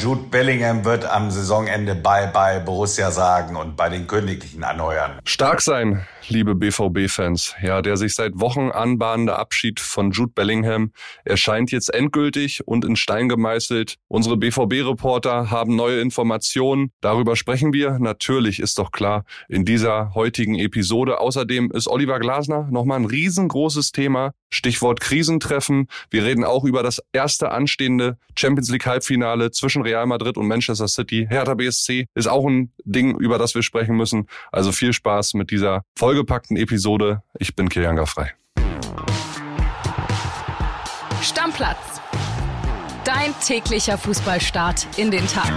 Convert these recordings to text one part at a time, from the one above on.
Jude Bellingham wird am Saisonende Bye-bye Borussia sagen und bei den Königlichen anheuern. Stark sein, liebe BVB-Fans. Ja, der sich seit Wochen anbahnende Abschied von Jude Bellingham erscheint jetzt endgültig und in Stein gemeißelt. Unsere BVB-Reporter haben neue Informationen. Darüber sprechen wir. Natürlich ist doch klar in dieser heutigen Episode. Außerdem ist Oliver Glasner nochmal ein riesengroßes Thema. Stichwort Krisentreffen. Wir reden auch über das erste anstehende Champions League Halbfinale zwischen Real Madrid und Manchester City. Hertha BSC ist auch ein Ding, über das wir sprechen müssen. Also viel Spaß mit dieser vollgepackten Episode. Ich bin Kilian frei. Stammplatz. Dein täglicher Fußballstart in den Tag.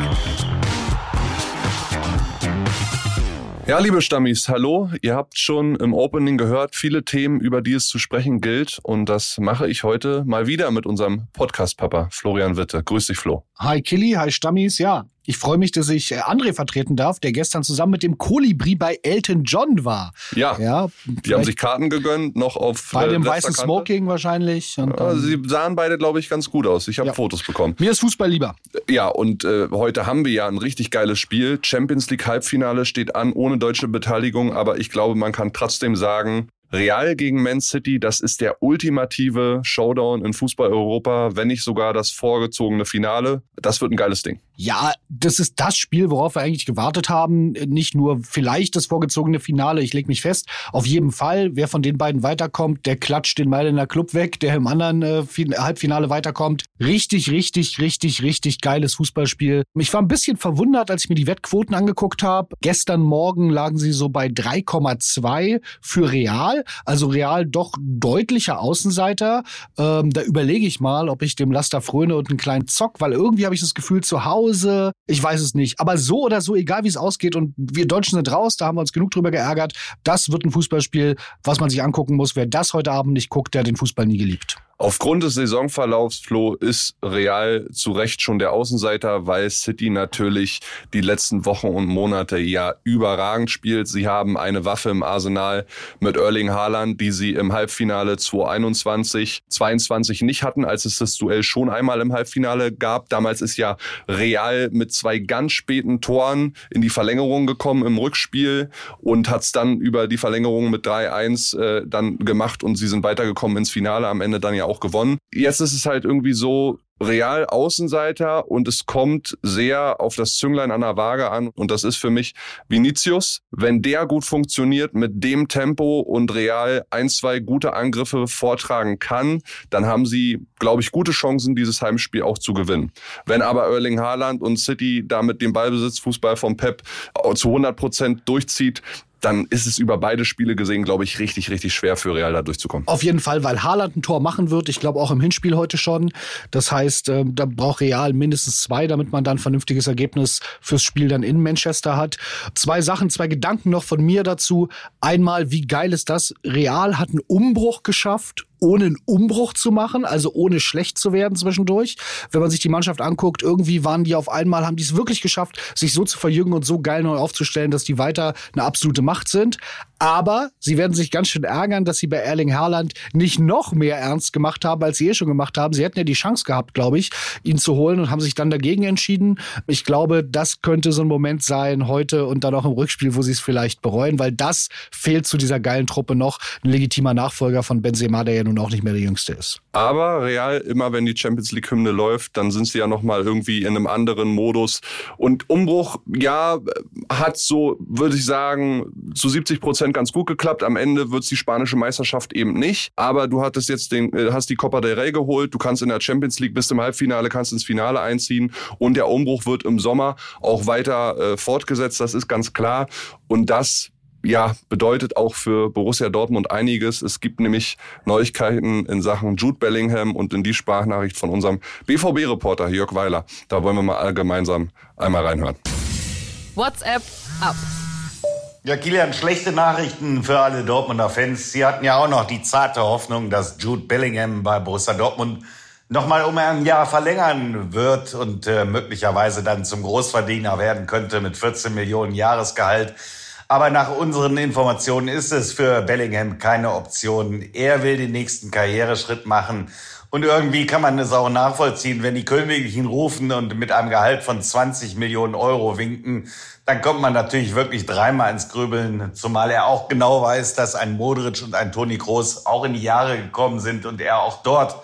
Ja, liebe Stammis, hallo. Ihr habt schon im Opening gehört, viele Themen, über die es zu sprechen gilt. Und das mache ich heute mal wieder mit unserem Podcast-Papa Florian Witte. Grüß dich, Flo. Hi Killy, hi Stammis. Ja, ich freue mich, dass ich äh, André vertreten darf, der gestern zusammen mit dem Kolibri bei Elton John war. Ja, ja die haben sich Karten gegönnt, noch auf Bei äh, dem weißen Kante. Smoking wahrscheinlich. Und, ja, sie sahen beide, glaube ich, ganz gut aus. Ich habe ja. Fotos bekommen. Mir ist Fußball lieber. Ja, und äh, heute haben wir ja ein richtig geiles Spiel. Champions League Halbfinale steht an, ohne deutsche Beteiligung. Aber ich glaube, man kann trotzdem sagen, Real gegen Man City, das ist der ultimative Showdown in Fußball Europa, wenn nicht sogar das vorgezogene Finale. Das wird ein geiles Ding. Ja, das ist das Spiel, worauf wir eigentlich gewartet haben. Nicht nur vielleicht das vorgezogene Finale, ich leg mich fest. Auf jeden Fall, wer von den beiden weiterkommt, der klatscht den Mailänder Club weg, der im anderen äh, Halbfinale weiterkommt. Richtig, richtig, richtig, richtig geiles Fußballspiel. Ich war ein bisschen verwundert, als ich mir die Wettquoten angeguckt habe. Gestern Morgen lagen sie so bei 3,2 für Real. Also Real doch deutlicher Außenseiter. Ähm, da überlege ich mal, ob ich dem Laster fröne und einen kleinen Zock, weil irgendwie habe ich das Gefühl zu Hause, ich weiß es nicht. Aber so oder so, egal wie es ausgeht und wir Deutschen sind raus, da haben wir uns genug drüber geärgert. Das wird ein Fußballspiel, was man sich angucken muss. Wer das heute Abend nicht guckt, der hat den Fußball nie geliebt. Aufgrund des Saisonverlaufs, Flo, ist Real zu Recht schon der Außenseiter, weil City natürlich die letzten Wochen und Monate ja überragend spielt. Sie haben eine Waffe im Arsenal mit Erling Haaland, die sie im Halbfinale 2021, 22 nicht hatten, als es das Duell schon einmal im Halbfinale gab. Damals ist ja Real mit zwei ganz späten Toren in die Verlängerung gekommen im Rückspiel und hat es dann über die Verlängerung mit 3-1 äh, dann gemacht und sie sind weitergekommen ins Finale, am Ende dann ja auch gewonnen. Jetzt ist es halt irgendwie so, real Außenseiter und es kommt sehr auf das Zünglein an der Waage an und das ist für mich Vinicius. Wenn der gut funktioniert mit dem Tempo und real ein, zwei gute Angriffe vortragen kann, dann haben sie, glaube ich, gute Chancen, dieses Heimspiel auch zu gewinnen. Wenn aber Erling Haaland und City da mit dem Ballbesitzfußball vom Pep zu 100 Prozent durchzieht, dann ist es über beide Spiele gesehen, glaube ich, richtig, richtig schwer für Real da durchzukommen. Auf jeden Fall, weil Haaland ein Tor machen wird. Ich glaube auch im Hinspiel heute schon. Das heißt, äh, da braucht Real mindestens zwei, damit man dann ein vernünftiges Ergebnis fürs Spiel dann in Manchester hat. Zwei Sachen, zwei Gedanken noch von mir dazu. Einmal, wie geil ist das? Real hat einen Umbruch geschafft ohne einen Umbruch zu machen, also ohne schlecht zu werden zwischendurch. Wenn man sich die Mannschaft anguckt, irgendwie waren die auf einmal, haben die es wirklich geschafft, sich so zu verjüngen und so geil neu aufzustellen, dass die weiter eine absolute Macht sind. Aber sie werden sich ganz schön ärgern, dass sie bei Erling Haaland nicht noch mehr ernst gemacht haben, als sie eh schon gemacht haben. Sie hätten ja die Chance gehabt, glaube ich, ihn zu holen und haben sich dann dagegen entschieden. Ich glaube, das könnte so ein Moment sein heute und dann auch im Rückspiel, wo sie es vielleicht bereuen, weil das fehlt zu dieser geilen Truppe noch. Ein legitimer Nachfolger von Benzema, der ja nun auch nicht mehr der Jüngste ist. Aber Real, immer wenn die Champions League Hymne läuft, dann sind sie ja noch mal irgendwie in einem anderen Modus. Und Umbruch, ja, hat so, würde ich sagen, zu 70 Prozent ganz gut geklappt. Am Ende wird es die spanische Meisterschaft eben nicht. Aber du hattest jetzt den, äh, hast die Copa del Rey geholt. Du kannst in der Champions League bis zum Halbfinale, kannst ins Finale einziehen. Und der Umbruch wird im Sommer auch weiter äh, fortgesetzt. Das ist ganz klar. Und das ja, bedeutet auch für Borussia Dortmund einiges. Es gibt nämlich Neuigkeiten in Sachen Jude Bellingham und in die Sprachnachricht von unserem BVB-Reporter Jörg Weiler. Da wollen wir mal gemeinsam einmal reinhören. WhatsApp ab. Ja, Kilian, schlechte Nachrichten für alle Dortmunder Fans. Sie hatten ja auch noch die zarte Hoffnung, dass Jude Bellingham bei Borussia Dortmund nochmal um ein Jahr verlängern wird und äh, möglicherweise dann zum Großverdiener werden könnte mit 14 Millionen Jahresgehalt. Aber nach unseren Informationen ist es für Bellingham keine Option. Er will den nächsten Karriereschritt machen Und irgendwie kann man es auch nachvollziehen, wenn die Königlichen rufen und mit einem Gehalt von 20 Millionen Euro winken, dann kommt man natürlich wirklich dreimal ins Grübeln, zumal er auch genau weiß, dass ein Modric und ein Toni Kroos auch in die Jahre gekommen sind und er auch dort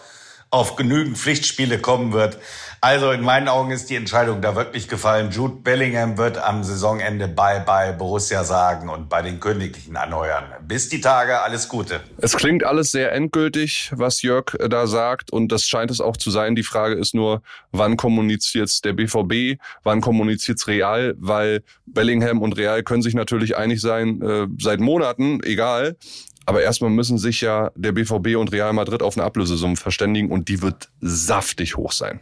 auf genügend Pflichtspiele kommen wird. Also in meinen Augen ist die Entscheidung da wirklich gefallen. Jude Bellingham wird am Saisonende bei bei Borussia sagen und bei den Königlichen anheuern. Bis die Tage, alles Gute. Es klingt alles sehr endgültig, was Jörg da sagt und das scheint es auch zu sein. Die Frage ist nur, wann kommuniziert der BVB, wann kommuniziert Real, weil Bellingham und Real können sich natürlich einig sein äh, seit Monaten, egal. Aber erstmal müssen sich ja der BVB und Real Madrid auf eine Ablösesumme verständigen und die wird saftig hoch sein.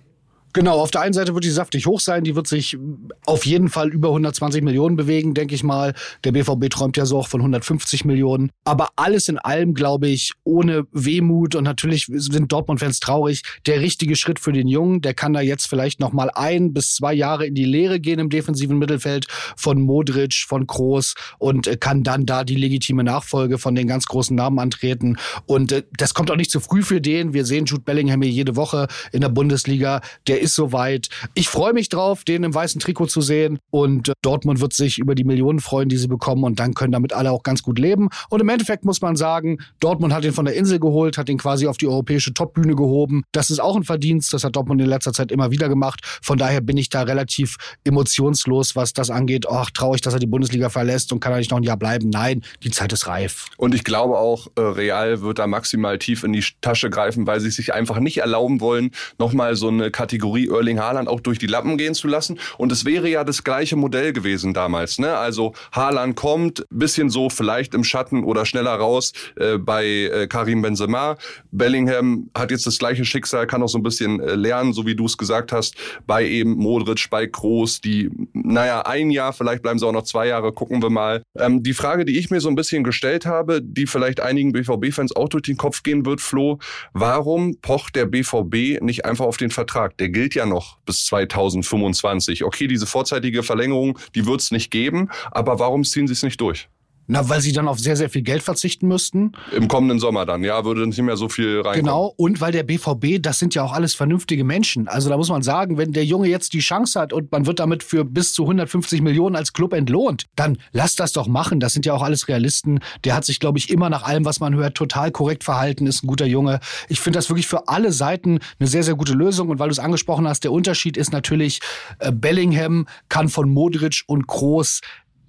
Genau, auf der einen Seite wird die saftig hoch sein, die wird sich auf jeden Fall über 120 Millionen bewegen, denke ich mal. Der BVB träumt ja so auch von 150 Millionen. Aber alles in allem, glaube ich, ohne Wehmut und natürlich sind Dortmund-Fans traurig, der richtige Schritt für den Jungen. Der kann da jetzt vielleicht noch mal ein bis zwei Jahre in die Lehre gehen im defensiven Mittelfeld von Modric, von Kroos und äh, kann dann da die legitime Nachfolge von den ganz großen Namen antreten. Und äh, das kommt auch nicht zu früh für den. Wir sehen Jude Bellingham hier jede Woche in der Bundesliga. Der ist soweit. Ich freue mich drauf, den im weißen Trikot zu sehen. Und äh, Dortmund wird sich über die Millionen freuen, die sie bekommen. Und dann können damit alle auch ganz gut leben. Und im Endeffekt muss man sagen, Dortmund hat ihn von der Insel geholt, hat ihn quasi auf die europäische Topbühne gehoben. Das ist auch ein Verdienst. Das hat Dortmund in letzter Zeit immer wieder gemacht. Von daher bin ich da relativ emotionslos, was das angeht. Ach, traurig, dass er die Bundesliga verlässt und kann er nicht noch ein Jahr bleiben. Nein, die Zeit ist reif. Und ich glaube auch, äh, Real wird da maximal tief in die Tasche greifen, weil sie sich einfach nicht erlauben wollen, nochmal so eine Kategorie Kategorie Erling Haaland auch durch die Lappen gehen zu lassen. Und es wäre ja das gleiche Modell gewesen damals. Ne? Also Haaland kommt, bisschen so vielleicht im Schatten oder schneller raus äh, bei äh, Karim Benzema. Bellingham hat jetzt das gleiche Schicksal, kann auch so ein bisschen äh, lernen, so wie du es gesagt hast, bei eben Modric, bei Kroos, die, naja, ein Jahr, vielleicht bleiben sie auch noch zwei Jahre, gucken wir mal. Ähm, die Frage, die ich mir so ein bisschen gestellt habe, die vielleicht einigen BVB-Fans auch durch den Kopf gehen wird, Flo, warum pocht der BVB nicht einfach auf den Vertrag? Der gilt ja noch bis 2025. Okay, diese vorzeitige Verlängerung, die wird es nicht geben, aber warum ziehen sie es nicht durch? Na, weil sie dann auf sehr, sehr viel Geld verzichten müssten. Im kommenden Sommer dann, ja, würde nicht mehr so viel reinkommen. Genau, und weil der BVB, das sind ja auch alles vernünftige Menschen. Also da muss man sagen, wenn der Junge jetzt die Chance hat und man wird damit für bis zu 150 Millionen als Club entlohnt, dann lass das doch machen. Das sind ja auch alles Realisten. Der hat sich, glaube ich, immer nach allem, was man hört, total korrekt verhalten, ist ein guter Junge. Ich finde das wirklich für alle Seiten eine sehr, sehr gute Lösung. Und weil du es angesprochen hast, der Unterschied ist natürlich, äh, Bellingham kann von Modric und Kroos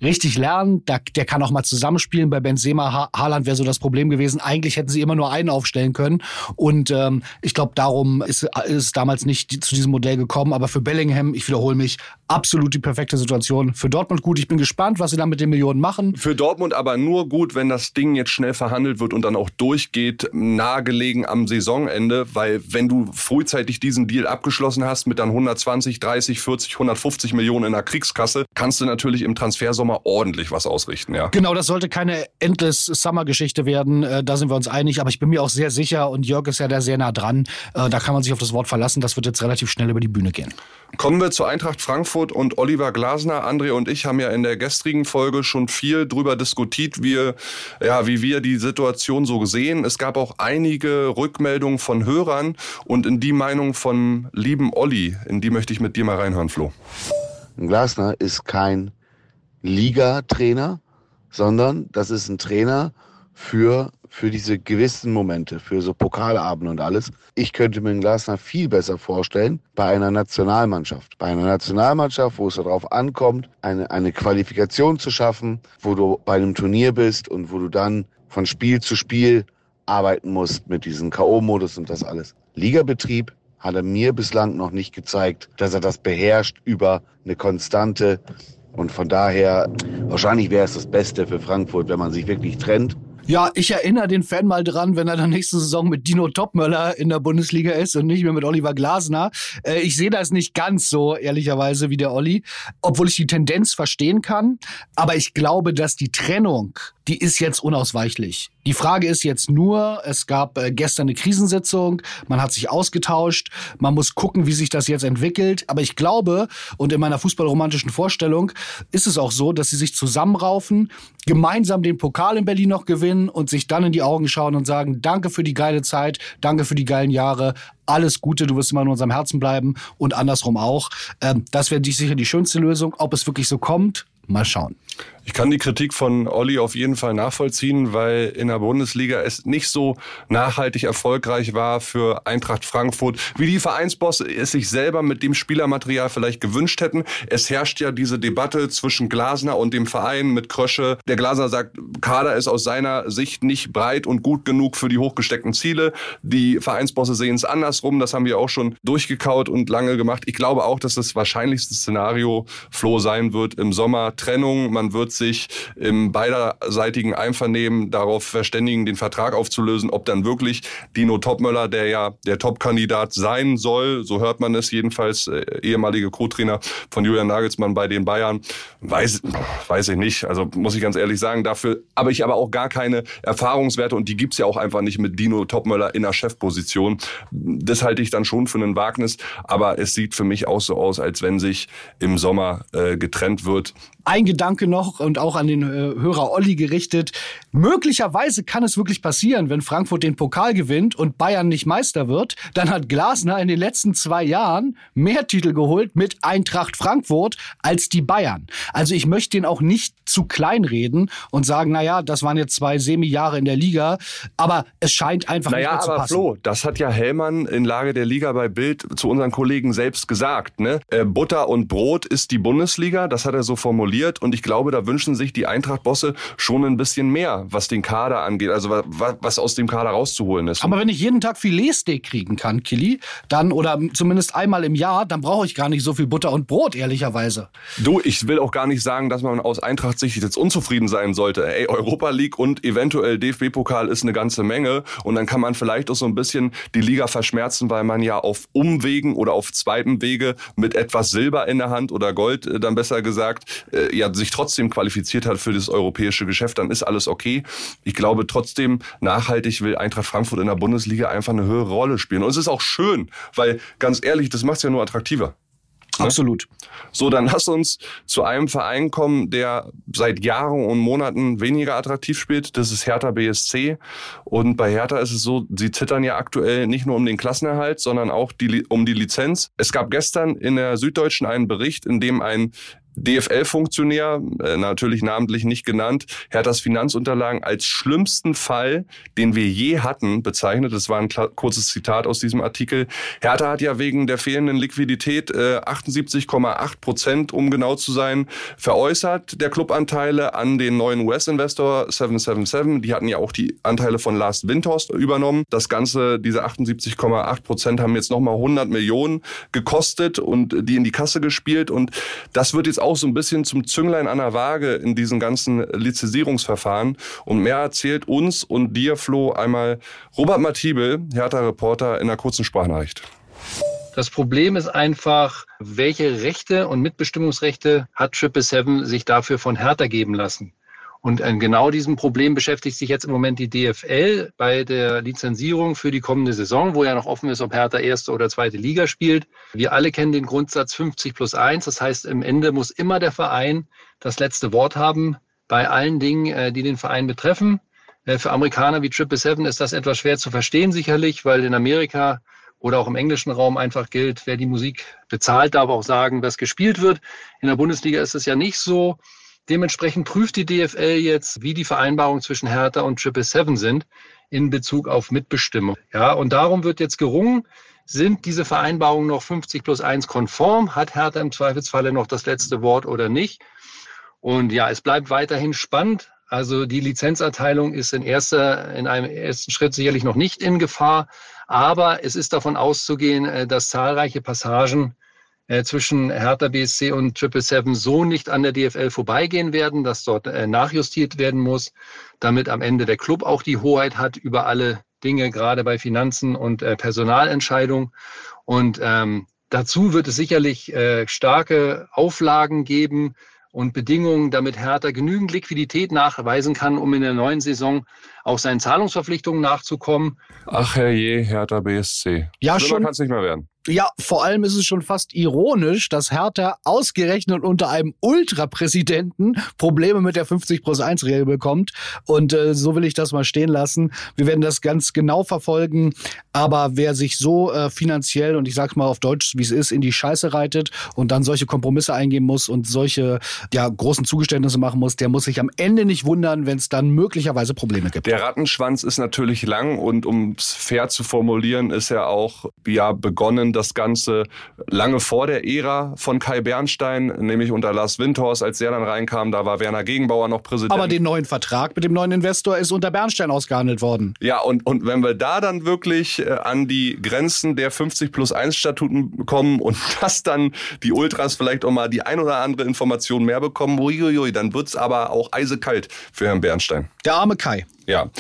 richtig lernen. Der, der kann auch mal zusammenspielen. Bei Benzema, ha Haaland wäre so das Problem gewesen. Eigentlich hätten sie immer nur einen aufstellen können. Und ähm, ich glaube, darum ist, ist es damals nicht zu diesem Modell gekommen. Aber für Bellingham, ich wiederhole mich, absolut die perfekte Situation. Für Dortmund gut. Ich bin gespannt, was sie dann mit den Millionen machen. Für Dortmund aber nur gut, wenn das Ding jetzt schnell verhandelt wird und dann auch durchgeht, nahegelegen am Saisonende. Weil wenn du frühzeitig diesen Deal abgeschlossen hast mit dann 120, 30, 40, 150 Millionen in der Kriegskasse, kannst du natürlich im Transfersommer Sommer ordentlich was ausrichten, ja. Genau, das sollte keine endless Summer-Geschichte werden. Äh, da sind wir uns einig. Aber ich bin mir auch sehr sicher und Jörg ist ja da sehr nah dran. Äh, da kann man sich auf das Wort verlassen. Das wird jetzt relativ schnell über die Bühne gehen. Kommen wir zur Eintracht Frankfurt und Oliver Glasner. André und ich haben ja in der gestrigen Folge schon viel drüber diskutiert, wie, ja, wie wir die Situation so sehen. Es gab auch einige Rückmeldungen von Hörern und in die Meinung von lieben Olli, in die möchte ich mit dir mal reinhören, Flo. Glasner ist kein Liga-Trainer, sondern das ist ein Trainer für, für diese gewissen Momente, für so Pokalabende und alles. Ich könnte mir den Glasner viel besser vorstellen bei einer Nationalmannschaft. Bei einer Nationalmannschaft, wo es darauf ankommt, eine, eine Qualifikation zu schaffen, wo du bei einem Turnier bist und wo du dann von Spiel zu Spiel arbeiten musst mit diesem K.O.-Modus und das alles. Ligabetrieb hat er mir bislang noch nicht gezeigt, dass er das beherrscht über eine konstante und von daher, wahrscheinlich wäre es das Beste für Frankfurt, wenn man sich wirklich trennt. Ja, ich erinnere den Fan mal dran, wenn er dann nächste Saison mit Dino Topmöller in der Bundesliga ist und nicht mehr mit Oliver Glasner. Äh, ich sehe das nicht ganz so, ehrlicherweise, wie der Olli, obwohl ich die Tendenz verstehen kann. Aber ich glaube, dass die Trennung die ist jetzt unausweichlich. Die Frage ist jetzt nur, es gab äh, gestern eine Krisensitzung, man hat sich ausgetauscht, man muss gucken, wie sich das jetzt entwickelt. Aber ich glaube, und in meiner fußballromantischen Vorstellung ist es auch so, dass sie sich zusammenraufen, gemeinsam den Pokal in Berlin noch gewinnen und sich dann in die Augen schauen und sagen, danke für die geile Zeit, danke für die geilen Jahre, alles Gute, du wirst immer in unserem Herzen bleiben und andersrum auch. Ähm, das wäre sicher die schönste Lösung. Ob es wirklich so kommt, mal schauen. Ich kann die Kritik von Olli auf jeden Fall nachvollziehen, weil in der Bundesliga es nicht so nachhaltig erfolgreich war für Eintracht Frankfurt, wie die Vereinsbosse es sich selber mit dem Spielermaterial vielleicht gewünscht hätten. Es herrscht ja diese Debatte zwischen Glasner und dem Verein mit Krösche. Der Glasner sagt, Kader ist aus seiner Sicht nicht breit und gut genug für die hochgesteckten Ziele. Die Vereinsbosse sehen es andersrum. Das haben wir auch schon durchgekaut und lange gemacht. Ich glaube auch, dass das wahrscheinlichste Szenario Flo sein wird im Sommer. Trennung, man wird sich im beiderseitigen Einvernehmen darauf verständigen, den Vertrag aufzulösen, ob dann wirklich Dino Topmöller, der ja der Top-Kandidat sein soll, so hört man es jedenfalls, äh, ehemalige Co-Trainer von Julian Nagelsmann bei den Bayern, weiß, weiß ich nicht. Also muss ich ganz ehrlich sagen, dafür habe ich aber auch gar keine Erfahrungswerte und die gibt's ja auch einfach nicht mit Dino Topmöller in der Chefposition. Das halte ich dann schon für ein Wagnis, aber es sieht für mich auch so aus, als wenn sich im Sommer äh, getrennt wird. Ein Gedanke noch und auch an den äh, Hörer Olli gerichtet. Möglicherweise kann es wirklich passieren, wenn Frankfurt den Pokal gewinnt und Bayern nicht Meister wird, dann hat Glasner in den letzten zwei Jahren mehr Titel geholt mit Eintracht Frankfurt als die Bayern. Also ich möchte den auch nicht zu klein reden und sagen, naja, das waren jetzt zwei Semi-Jahre in der Liga, aber es scheint einfach naja, nicht mehr zu aber passen. Flo, das hat ja Hellmann in Lage der Liga bei Bild zu unseren Kollegen selbst gesagt. Ne? Äh, Butter und Brot ist die Bundesliga, das hat er so formuliert und ich glaube, da wünschen sich die Eintracht-Bosse schon ein bisschen mehr, was den Kader angeht, also was, was aus dem Kader rauszuholen ist. Aber wenn ich jeden Tag Filetsteak kriegen kann, Killy, dann oder zumindest einmal im Jahr, dann brauche ich gar nicht so viel Butter und Brot, ehrlicherweise. Du, ich will auch gar nicht sagen, dass man aus Eintracht-Sicht jetzt unzufrieden sein sollte. Ey, Europa League und eventuell DFB-Pokal ist eine ganze Menge und dann kann man vielleicht auch so ein bisschen die Liga verschmerzen, weil man ja auf Umwegen oder auf zweiten Wege mit etwas Silber in der Hand oder Gold, äh, dann besser gesagt, äh, ja sich trotzdem qualifiziert hat für das europäische Geschäft, dann ist alles okay. Ich glaube trotzdem, nachhaltig will Eintracht Frankfurt in der Bundesliga einfach eine höhere Rolle spielen. Und es ist auch schön, weil ganz ehrlich, das macht es ja nur attraktiver. Ne? Absolut. So, dann lass uns zu einem Verein kommen, der seit Jahren und Monaten weniger attraktiv spielt. Das ist Hertha BSC. Und bei Hertha ist es so, sie zittern ja aktuell nicht nur um den Klassenerhalt, sondern auch die, um die Lizenz. Es gab gestern in der Süddeutschen einen Bericht, in dem ein DFL-Funktionär, äh, natürlich namentlich nicht genannt, Herthas Finanzunterlagen als schlimmsten Fall, den wir je hatten, bezeichnet. Das war ein kurzes Zitat aus diesem Artikel. Hertha hat ja wegen der fehlenden Liquidität äh, 78,8 Prozent, um genau zu sein, veräußert der Clubanteile an den neuen US-Investor 777. Die hatten ja auch die Anteile von Lars Windhorst übernommen. Das Ganze, diese 78,8 Prozent haben jetzt nochmal 100 Millionen gekostet und die in die Kasse gespielt. Und das wird jetzt auch auch so ein bisschen zum Zünglein an der Waage in diesen ganzen Lizenzierungsverfahren. Und mehr erzählt uns und dir, Flo, einmal Robert Matibel, Hertha-Reporter, in einer kurzen Sprachnachricht. Das Problem ist einfach, welche Rechte und Mitbestimmungsrechte hat Triple Seven sich dafür von Hertha geben lassen? Und an genau diesem Problem beschäftigt sich jetzt im Moment die DFL bei der Lizenzierung für die kommende Saison, wo ja noch offen ist, ob Hertha erste oder zweite Liga spielt. Wir alle kennen den Grundsatz 50 plus 1. Das heißt, im Ende muss immer der Verein das letzte Wort haben bei allen Dingen, äh, die den Verein betreffen. Äh, für Amerikaner wie Triple Seven ist das etwas schwer zu verstehen, sicherlich, weil in Amerika oder auch im englischen Raum einfach gilt, wer die Musik bezahlt, darf auch sagen, was gespielt wird. In der Bundesliga ist es ja nicht so. Dementsprechend prüft die DFL jetzt, wie die Vereinbarungen zwischen Hertha und Triple Seven sind in Bezug auf Mitbestimmung. Ja, und darum wird jetzt gerungen, sind diese Vereinbarungen noch 50 plus 1 konform? Hat Hertha im Zweifelsfalle noch das letzte Wort oder nicht? Und ja, es bleibt weiterhin spannend. Also die Lizenzerteilung ist in erster, in einem ersten Schritt sicherlich noch nicht in Gefahr. Aber es ist davon auszugehen, äh, dass zahlreiche Passagen äh, zwischen Hertha BSC und Triple Seven so nicht an der DFL vorbeigehen werden, dass dort äh, nachjustiert werden muss, damit am Ende der Club auch die Hoheit hat über alle Dinge, gerade bei Finanzen und äh, Personalentscheidungen. Und ähm, dazu wird es sicherlich äh, starke Auflagen geben, und Bedingungen, damit Hertha genügend Liquidität nachweisen kann, um in der neuen Saison auch seinen Zahlungsverpflichtungen nachzukommen. Ach herrje, Hertha BSC. Ja, Schlimmer schon. kann es nicht mehr werden. Ja, vor allem ist es schon fast ironisch, dass Hertha ausgerechnet unter einem Ultrapräsidenten Probleme mit der 50 plus 1 Regel bekommt. Und äh, so will ich das mal stehen lassen. Wir werden das ganz genau verfolgen. Aber wer sich so äh, finanziell und ich sag's mal auf Deutsch, wie es ist, in die Scheiße reitet und dann solche Kompromisse eingehen muss und solche ja, großen Zugeständnisse machen muss, der muss sich am Ende nicht wundern, wenn es dann möglicherweise Probleme gibt. Der Rattenschwanz ist natürlich lang und um es fair zu formulieren, ist ja auch ja begonnen, das Ganze lange vor der Ära von Kai Bernstein, nämlich unter Lars Windhorst, als der dann reinkam, da war Werner Gegenbauer noch Präsident. Aber den neuen Vertrag mit dem neuen Investor ist unter Bernstein ausgehandelt worden. Ja, und, und wenn wir da dann wirklich äh, an die Grenzen der 50 plus 1 Statuten kommen und das dann die Ultras vielleicht auch mal die ein oder andere Information mehr bekommen, uiuiui, dann wird's aber auch eisekalt für Herrn Bernstein. Der arme Kai. Ja.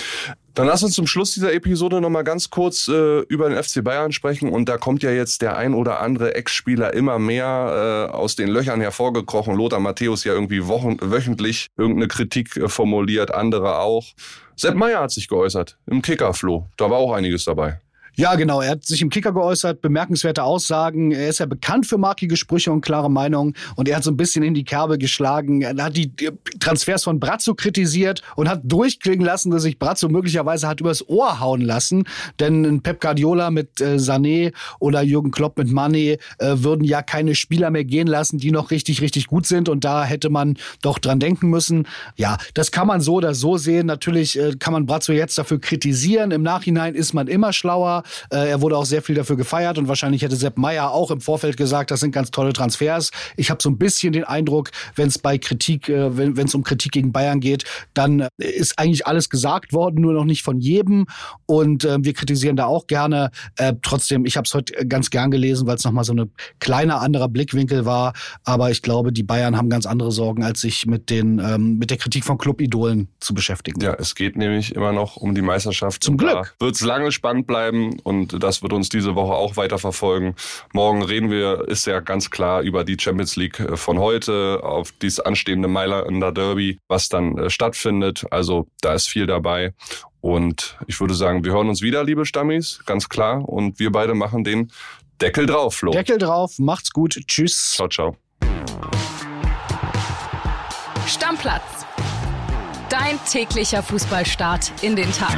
Dann lass uns zum Schluss dieser Episode noch mal ganz kurz äh, über den FC Bayern sprechen. Und da kommt ja jetzt der ein oder andere Ex-Spieler immer mehr äh, aus den Löchern hervorgekrochen. Lothar Matthäus ja irgendwie wochen, wöchentlich irgendeine Kritik äh, formuliert, andere auch. Sepp Meyer hat sich geäußert im Kickerfloh. Da war auch einiges dabei. Ja, genau. Er hat sich im Kicker geäußert, bemerkenswerte Aussagen. Er ist ja bekannt für markige Sprüche und klare Meinungen. Und er hat so ein bisschen in die Kerbe geschlagen. Er hat die Transfers von Brazzo kritisiert und hat durchklingen lassen, dass sich Brazzo möglicherweise hat übers Ohr hauen lassen. Denn ein Pep Guardiola mit äh, Sané oder Jürgen Klopp mit Mané äh, würden ja keine Spieler mehr gehen lassen, die noch richtig, richtig gut sind. Und da hätte man doch dran denken müssen. Ja, das kann man so oder so sehen. Natürlich äh, kann man Brazzo jetzt dafür kritisieren. Im Nachhinein ist man immer schlauer. Äh, er wurde auch sehr viel dafür gefeiert und wahrscheinlich hätte Sepp Meyer auch im Vorfeld gesagt, das sind ganz tolle Transfers. Ich habe so ein bisschen den Eindruck, wenn es bei Kritik, äh, wenn es um Kritik gegen Bayern geht, dann äh, ist eigentlich alles gesagt worden, nur noch nicht von jedem. Und äh, wir kritisieren da auch gerne. Äh, trotzdem, ich habe es heute ganz gern gelesen, weil es nochmal so eine kleiner anderer Blickwinkel war. Aber ich glaube, die Bayern haben ganz andere Sorgen, als sich mit den ähm, mit der Kritik von Clubidolen zu beschäftigen. Ja, es geht nämlich immer noch um die Meisterschaft. Zum Glück. Wird es lange spannend bleiben und das wird uns diese Woche auch weiter verfolgen. Morgen reden wir, ist ja ganz klar, über die Champions League äh, von heute, auf dieses anstehende Mailander Derby, was dann äh, stattfindet. Also da ist viel dabei. Und ich würde sagen, wir hören uns wieder, liebe Stammis, ganz klar. Und wir beide machen den Deckel drauf, Flo. Deckel drauf, macht's gut, tschüss. Ciao, ciao. Stammplatz. Dein täglicher Fußballstart in den Tag.